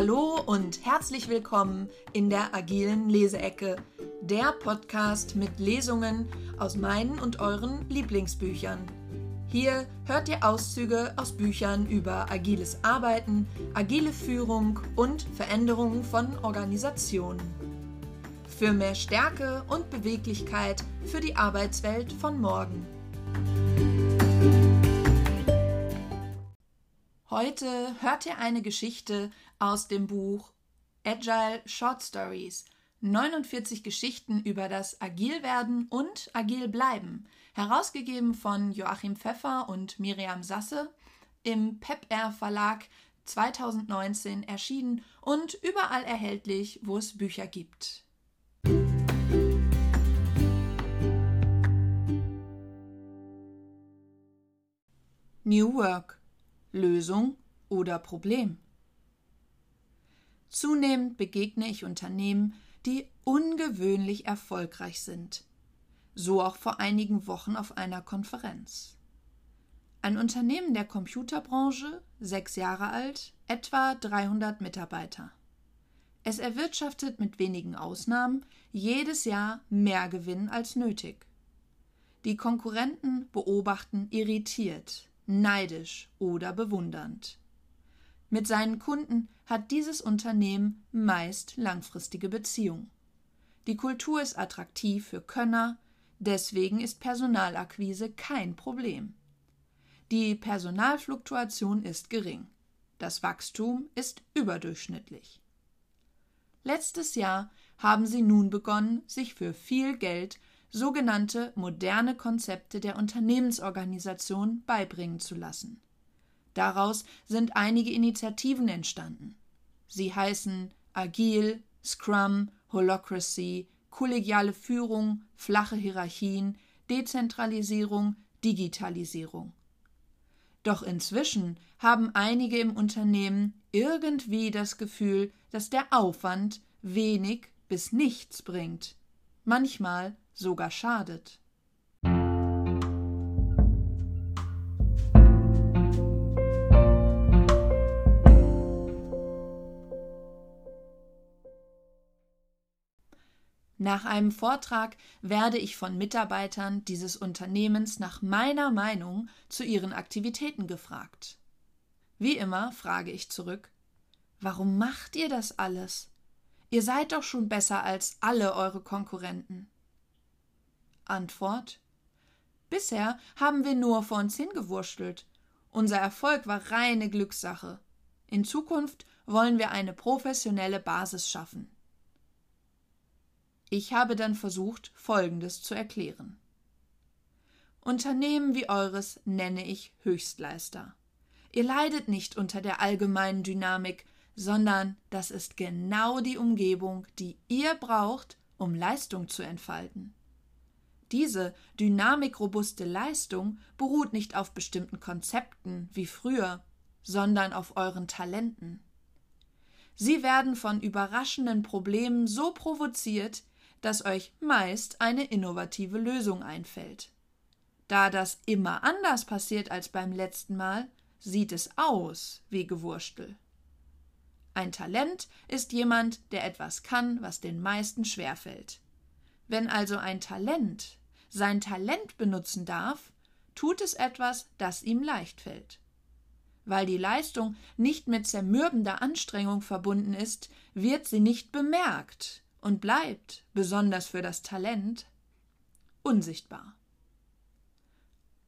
Hallo und herzlich willkommen in der agilen Leseecke, der Podcast mit Lesungen aus meinen und euren Lieblingsbüchern. Hier hört ihr Auszüge aus Büchern über agiles Arbeiten, agile Führung und Veränderungen von Organisationen. Für mehr Stärke und Beweglichkeit für die Arbeitswelt von morgen. Heute hört ihr eine Geschichte aus dem Buch Agile Short Stories. 49 Geschichten über das Agilwerden und Agil bleiben, herausgegeben von Joachim Pfeffer und Miriam Sasse, im PepR Verlag 2019 erschienen und überall erhältlich, wo es Bücher gibt. New Work Lösung oder Problem. Zunehmend begegne ich Unternehmen, die ungewöhnlich erfolgreich sind. So auch vor einigen Wochen auf einer Konferenz. Ein Unternehmen der Computerbranche, sechs Jahre alt, etwa 300 Mitarbeiter. Es erwirtschaftet mit wenigen Ausnahmen jedes Jahr mehr Gewinn als nötig. Die Konkurrenten beobachten irritiert, neidisch oder bewundernd. Mit seinen Kunden hat dieses Unternehmen meist langfristige Beziehungen. Die Kultur ist attraktiv für Könner, deswegen ist Personalakquise kein Problem. Die Personalfluktuation ist gering. Das Wachstum ist überdurchschnittlich. Letztes Jahr haben sie nun begonnen, sich für viel Geld sogenannte moderne Konzepte der Unternehmensorganisation beibringen zu lassen. Daraus sind einige Initiativen entstanden. Sie heißen Agil, Scrum, Holocracy, kollegiale Führung, flache Hierarchien, Dezentralisierung, Digitalisierung. Doch inzwischen haben einige im Unternehmen irgendwie das Gefühl, dass der Aufwand wenig bis nichts bringt, manchmal sogar schadet. Nach einem Vortrag werde ich von Mitarbeitern dieses Unternehmens nach meiner Meinung zu ihren Aktivitäten gefragt. Wie immer frage ich zurück Warum macht ihr das alles? Ihr seid doch schon besser als alle eure Konkurrenten. Antwort Bisher haben wir nur vor uns hingewurschtelt. Unser Erfolg war reine Glückssache. In Zukunft wollen wir eine professionelle Basis schaffen. Ich habe dann versucht, Folgendes zu erklären. Unternehmen wie eures nenne ich Höchstleister. Ihr leidet nicht unter der allgemeinen Dynamik, sondern das ist genau die Umgebung, die ihr braucht, um Leistung zu entfalten. Diese dynamikrobuste Leistung beruht nicht auf bestimmten Konzepten wie früher, sondern auf euren Talenten. Sie werden von überraschenden Problemen so provoziert, dass euch meist eine innovative Lösung einfällt. Da das immer anders passiert als beim letzten Mal, sieht es aus wie Gewurstel. Ein Talent ist jemand, der etwas kann, was den meisten schwerfällt. Wenn also ein Talent sein Talent benutzen darf, tut es etwas, das ihm leicht fällt. Weil die Leistung nicht mit zermürbender Anstrengung verbunden ist, wird sie nicht bemerkt und bleibt, besonders für das Talent, unsichtbar.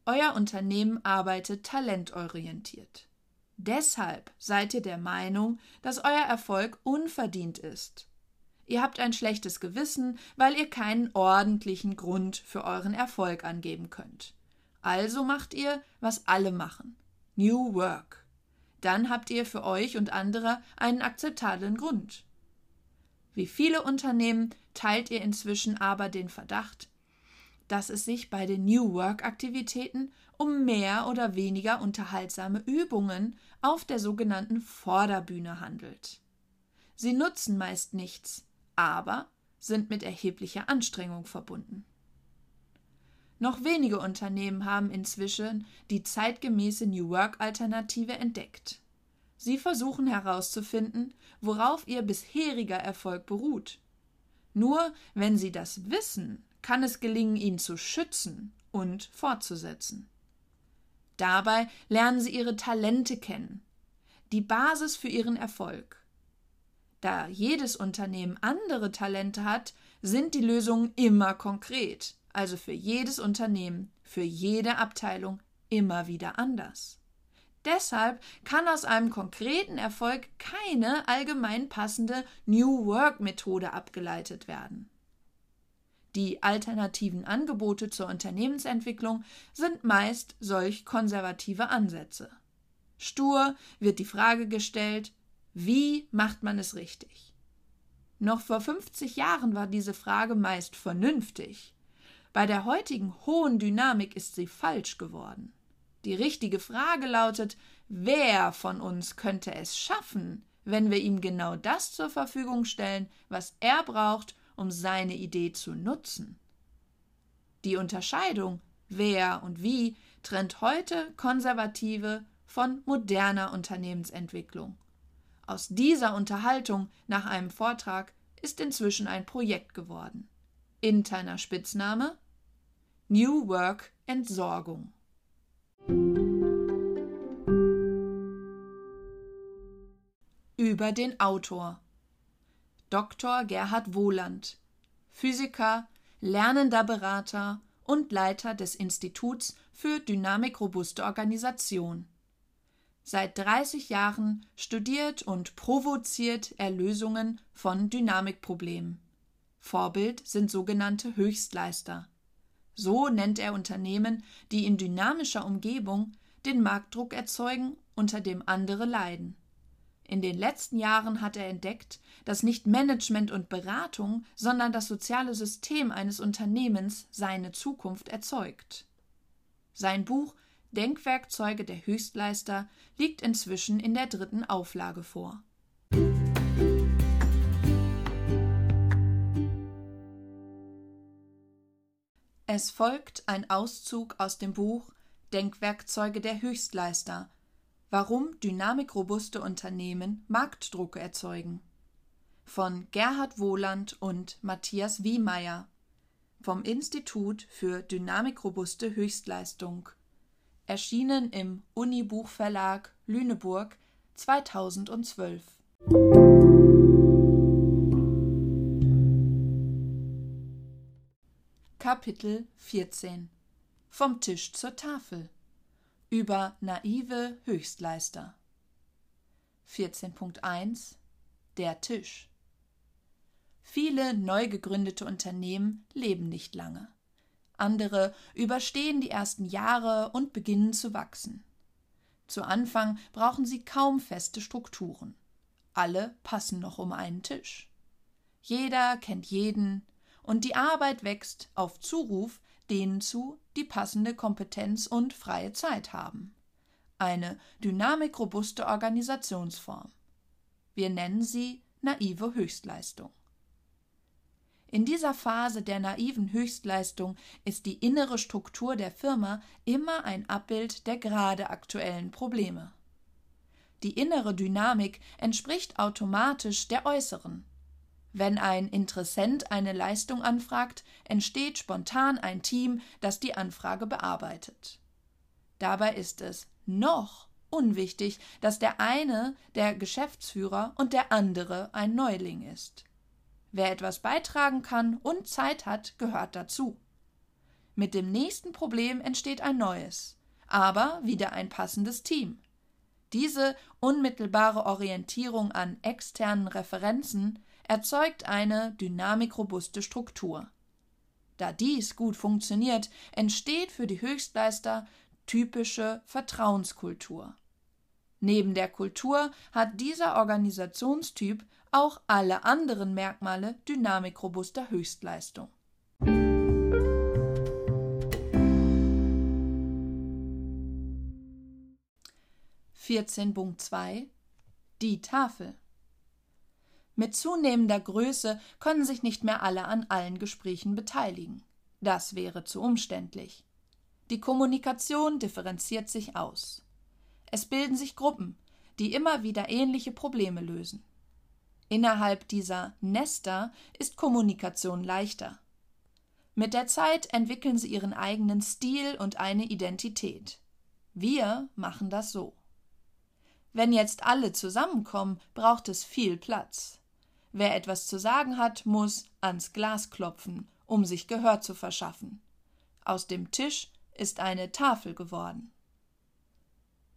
Euer Unternehmen arbeitet talentorientiert. Deshalb seid ihr der Meinung, dass euer Erfolg unverdient ist. Ihr habt ein schlechtes Gewissen, weil ihr keinen ordentlichen Grund für euren Erfolg angeben könnt. Also macht ihr, was alle machen. New Work. Dann habt ihr für euch und andere einen akzeptablen Grund. Wie viele Unternehmen teilt ihr inzwischen aber den Verdacht, dass es sich bei den New Work-Aktivitäten um mehr oder weniger unterhaltsame Übungen auf der sogenannten Vorderbühne handelt. Sie nutzen meist nichts, aber sind mit erheblicher Anstrengung verbunden. Noch wenige Unternehmen haben inzwischen die zeitgemäße New Work-Alternative entdeckt. Sie versuchen herauszufinden, worauf Ihr bisheriger Erfolg beruht. Nur wenn Sie das wissen, kann es gelingen, ihn zu schützen und fortzusetzen. Dabei lernen Sie Ihre Talente kennen, die Basis für Ihren Erfolg. Da jedes Unternehmen andere Talente hat, sind die Lösungen immer konkret, also für jedes Unternehmen, für jede Abteilung immer wieder anders. Deshalb kann aus einem konkreten Erfolg keine allgemein passende New Work Methode abgeleitet werden. Die alternativen Angebote zur Unternehmensentwicklung sind meist solch konservative Ansätze. Stur wird die Frage gestellt, wie macht man es richtig? Noch vor 50 Jahren war diese Frage meist vernünftig. Bei der heutigen hohen Dynamik ist sie falsch geworden. Die richtige Frage lautet, wer von uns könnte es schaffen, wenn wir ihm genau das zur Verfügung stellen, was er braucht, um seine Idee zu nutzen. Die Unterscheidung wer und wie trennt heute konservative von moderner Unternehmensentwicklung. Aus dieser Unterhaltung nach einem Vortrag ist inzwischen ein Projekt geworden. Interner Spitzname New Work Entsorgung. Über den Autor Dr. Gerhard Wohland, Physiker, lernender Berater und Leiter des Instituts für dynamikrobuste Organisation. Seit 30 Jahren studiert und provoziert er Lösungen von Dynamikproblemen. Vorbild sind sogenannte Höchstleister. So nennt er Unternehmen, die in dynamischer Umgebung den Marktdruck erzeugen, unter dem andere leiden. In den letzten Jahren hat er entdeckt, dass nicht Management und Beratung, sondern das soziale System eines Unternehmens seine Zukunft erzeugt. Sein Buch Denkwerkzeuge der Höchstleister liegt inzwischen in der dritten Auflage vor. Es folgt ein Auszug aus dem Buch Denkwerkzeuge der Höchstleister. Warum dynamikrobuste Unternehmen Marktdruck erzeugen. Von Gerhard Wohland und Matthias Wiemeyer vom Institut für dynamikrobuste Höchstleistung erschienen im Unibuchverlag Lüneburg 2012 Kapitel 14 Vom Tisch zur Tafel. Über naive Höchstleister. 14.1 Der Tisch. Viele neu gegründete Unternehmen leben nicht lange. Andere überstehen die ersten Jahre und beginnen zu wachsen. Zu Anfang brauchen sie kaum feste Strukturen. Alle passen noch um einen Tisch. Jeder kennt jeden, und die Arbeit wächst auf Zuruf denen zu, die passende Kompetenz und freie Zeit haben. Eine dynamikrobuste Organisationsform. Wir nennen sie naive Höchstleistung. In dieser Phase der naiven Höchstleistung ist die innere Struktur der Firma immer ein Abbild der gerade aktuellen Probleme. Die innere Dynamik entspricht automatisch der äußeren. Wenn ein Interessent eine Leistung anfragt, entsteht spontan ein Team, das die Anfrage bearbeitet. Dabei ist es noch unwichtig, dass der eine der Geschäftsführer und der andere ein Neuling ist. Wer etwas beitragen kann und Zeit hat, gehört dazu. Mit dem nächsten Problem entsteht ein neues, aber wieder ein passendes Team. Diese unmittelbare Orientierung an externen Referenzen erzeugt eine dynamikrobuste Struktur. Da dies gut funktioniert, entsteht für die Höchstleister typische Vertrauenskultur. Neben der Kultur hat dieser Organisationstyp auch alle anderen Merkmale dynamikrobuster Höchstleistung. Vierzehn Die Tafel mit zunehmender Größe können sich nicht mehr alle an allen Gesprächen beteiligen. Das wäre zu umständlich. Die Kommunikation differenziert sich aus. Es bilden sich Gruppen, die immer wieder ähnliche Probleme lösen. Innerhalb dieser Nester ist Kommunikation leichter. Mit der Zeit entwickeln sie ihren eigenen Stil und eine Identität. Wir machen das so. Wenn jetzt alle zusammenkommen, braucht es viel Platz. Wer etwas zu sagen hat, muss ans Glas klopfen, um sich Gehör zu verschaffen. Aus dem Tisch ist eine Tafel geworden.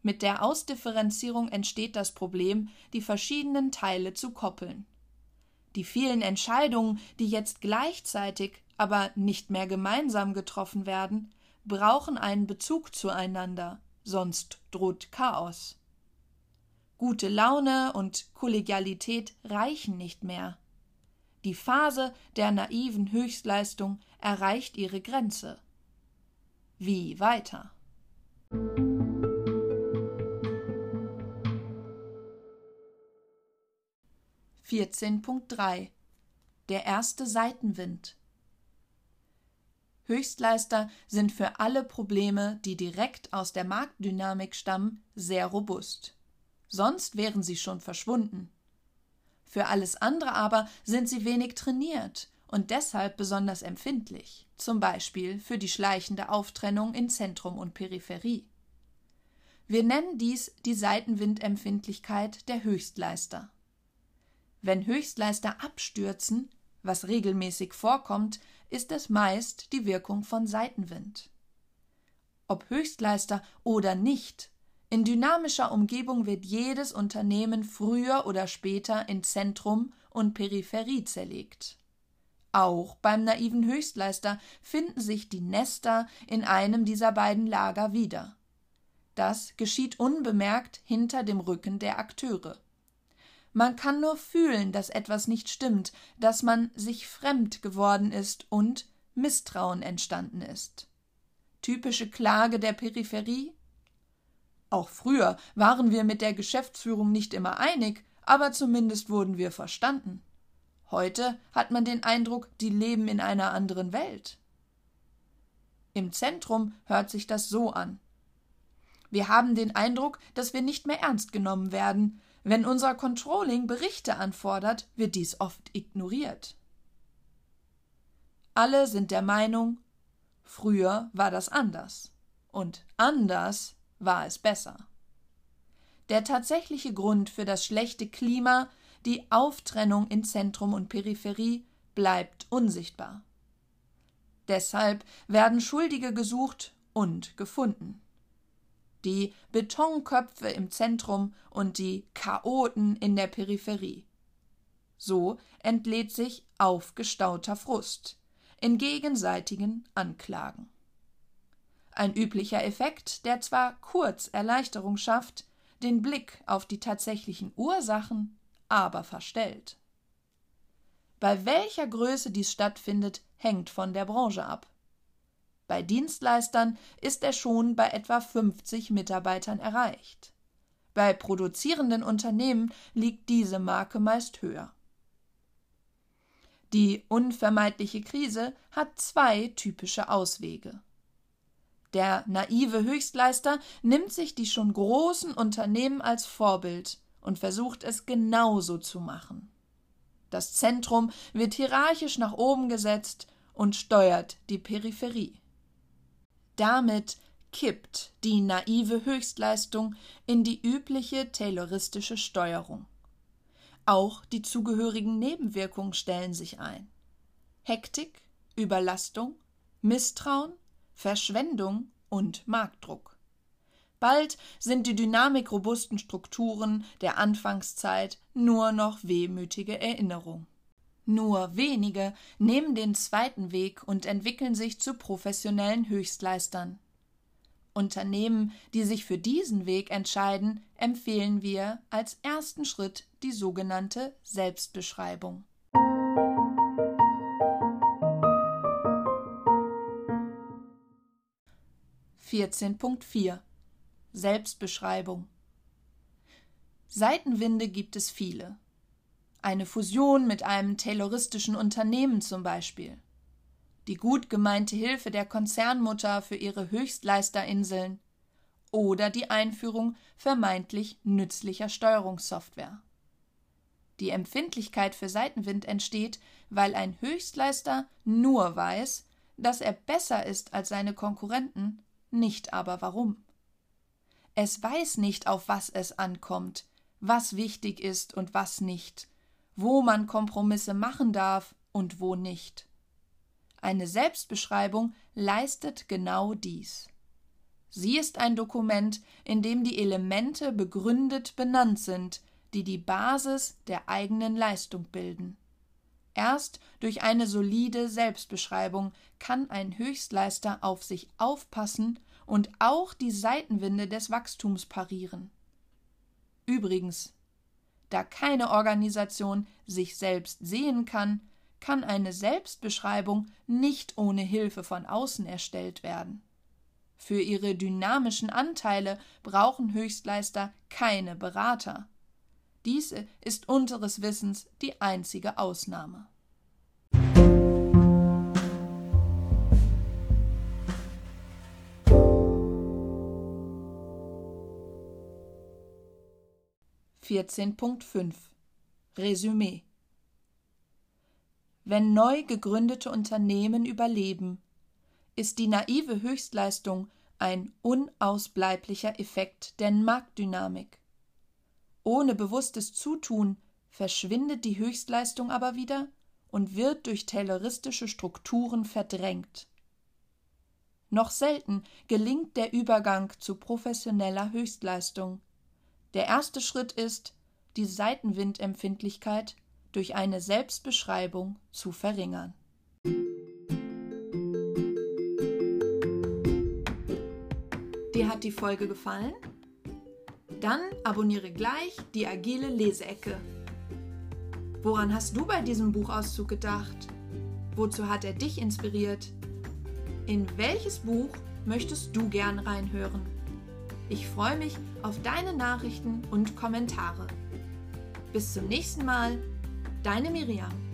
Mit der Ausdifferenzierung entsteht das Problem, die verschiedenen Teile zu koppeln. Die vielen Entscheidungen, die jetzt gleichzeitig, aber nicht mehr gemeinsam getroffen werden, brauchen einen Bezug zueinander, sonst droht Chaos. Gute Laune und Kollegialität reichen nicht mehr. Die Phase der naiven Höchstleistung erreicht ihre Grenze. Wie weiter? Vierzehn Punkt drei Der erste Seitenwind Höchstleister sind für alle Probleme, die direkt aus der Marktdynamik stammen, sehr robust sonst wären sie schon verschwunden. Für alles andere aber sind sie wenig trainiert und deshalb besonders empfindlich, zum Beispiel für die schleichende Auftrennung in Zentrum und Peripherie. Wir nennen dies die Seitenwindempfindlichkeit der Höchstleister. Wenn Höchstleister abstürzen, was regelmäßig vorkommt, ist es meist die Wirkung von Seitenwind. Ob Höchstleister oder nicht, in dynamischer Umgebung wird jedes Unternehmen früher oder später in Zentrum und Peripherie zerlegt. Auch beim naiven Höchstleister finden sich die Nester in einem dieser beiden Lager wieder. Das geschieht unbemerkt hinter dem Rücken der Akteure. Man kann nur fühlen, dass etwas nicht stimmt, dass man sich fremd geworden ist und Misstrauen entstanden ist. Typische Klage der Peripherie auch früher waren wir mit der Geschäftsführung nicht immer einig, aber zumindest wurden wir verstanden. Heute hat man den Eindruck, die leben in einer anderen Welt. Im Zentrum hört sich das so an. Wir haben den Eindruck, dass wir nicht mehr ernst genommen werden. Wenn unser Controlling Berichte anfordert, wird dies oft ignoriert. Alle sind der Meinung, früher war das anders. Und anders war es besser. Der tatsächliche Grund für das schlechte Klima, die Auftrennung in Zentrum und Peripherie, bleibt unsichtbar. Deshalb werden Schuldige gesucht und gefunden. Die Betonköpfe im Zentrum und die Chaoten in der Peripherie. So entlädt sich aufgestauter Frust in gegenseitigen Anklagen ein üblicher Effekt, der zwar kurz Erleichterung schafft, den Blick auf die tatsächlichen Ursachen aber verstellt. Bei welcher Größe dies stattfindet, hängt von der Branche ab. Bei Dienstleistern ist er schon bei etwa 50 Mitarbeitern erreicht. Bei produzierenden Unternehmen liegt diese Marke meist höher. Die unvermeidliche Krise hat zwei typische Auswege. Der naive Höchstleister nimmt sich die schon großen Unternehmen als Vorbild und versucht es genauso zu machen. Das Zentrum wird hierarchisch nach oben gesetzt und steuert die Peripherie. Damit kippt die naive Höchstleistung in die übliche tayloristische Steuerung. Auch die zugehörigen Nebenwirkungen stellen sich ein. Hektik, Überlastung, Misstrauen, Verschwendung und Marktdruck. Bald sind die dynamikrobusten Strukturen der Anfangszeit nur noch wehmütige Erinnerung. Nur wenige nehmen den zweiten Weg und entwickeln sich zu professionellen Höchstleistern. Unternehmen, die sich für diesen Weg entscheiden, empfehlen wir als ersten Schritt die sogenannte Selbstbeschreibung. 14.4 Selbstbeschreibung Seitenwinde gibt es viele. Eine Fusion mit einem tayloristischen Unternehmen zum Beispiel. Die gut gemeinte Hilfe der Konzernmutter für ihre Höchstleisterinseln. oder die Einführung vermeintlich nützlicher Steuerungssoftware. Die Empfindlichkeit für Seitenwind entsteht, weil ein Höchstleister nur weiß, dass er besser ist als seine Konkurrenten, nicht aber warum. Es weiß nicht, auf was es ankommt, was wichtig ist und was nicht, wo man Kompromisse machen darf und wo nicht. Eine Selbstbeschreibung leistet genau dies. Sie ist ein Dokument, in dem die Elemente begründet benannt sind, die die Basis der eigenen Leistung bilden. Erst durch eine solide Selbstbeschreibung kann ein Höchstleister auf sich aufpassen und auch die Seitenwinde des Wachstums parieren. Übrigens, da keine Organisation sich selbst sehen kann, kann eine Selbstbeschreibung nicht ohne Hilfe von außen erstellt werden. Für ihre dynamischen Anteile brauchen Höchstleister keine Berater. Dies ist unseres Wissens die einzige Ausnahme. Vierzehn Punkt fünf Resümee Wenn neu gegründete Unternehmen überleben, ist die naive Höchstleistung ein unausbleiblicher Effekt der Marktdynamik. Ohne bewusstes Zutun verschwindet die Höchstleistung aber wieder und wird durch tayloristische Strukturen verdrängt. Noch selten gelingt der Übergang zu professioneller Höchstleistung. Der erste Schritt ist, die Seitenwindempfindlichkeit durch eine Selbstbeschreibung zu verringern. Dir hat die Folge gefallen? Dann abonniere gleich die agile Leseecke. Woran hast du bei diesem Buchauszug gedacht? Wozu hat er dich inspiriert? In welches Buch möchtest du gern reinhören? Ich freue mich auf deine Nachrichten und Kommentare. Bis zum nächsten Mal, deine Miriam.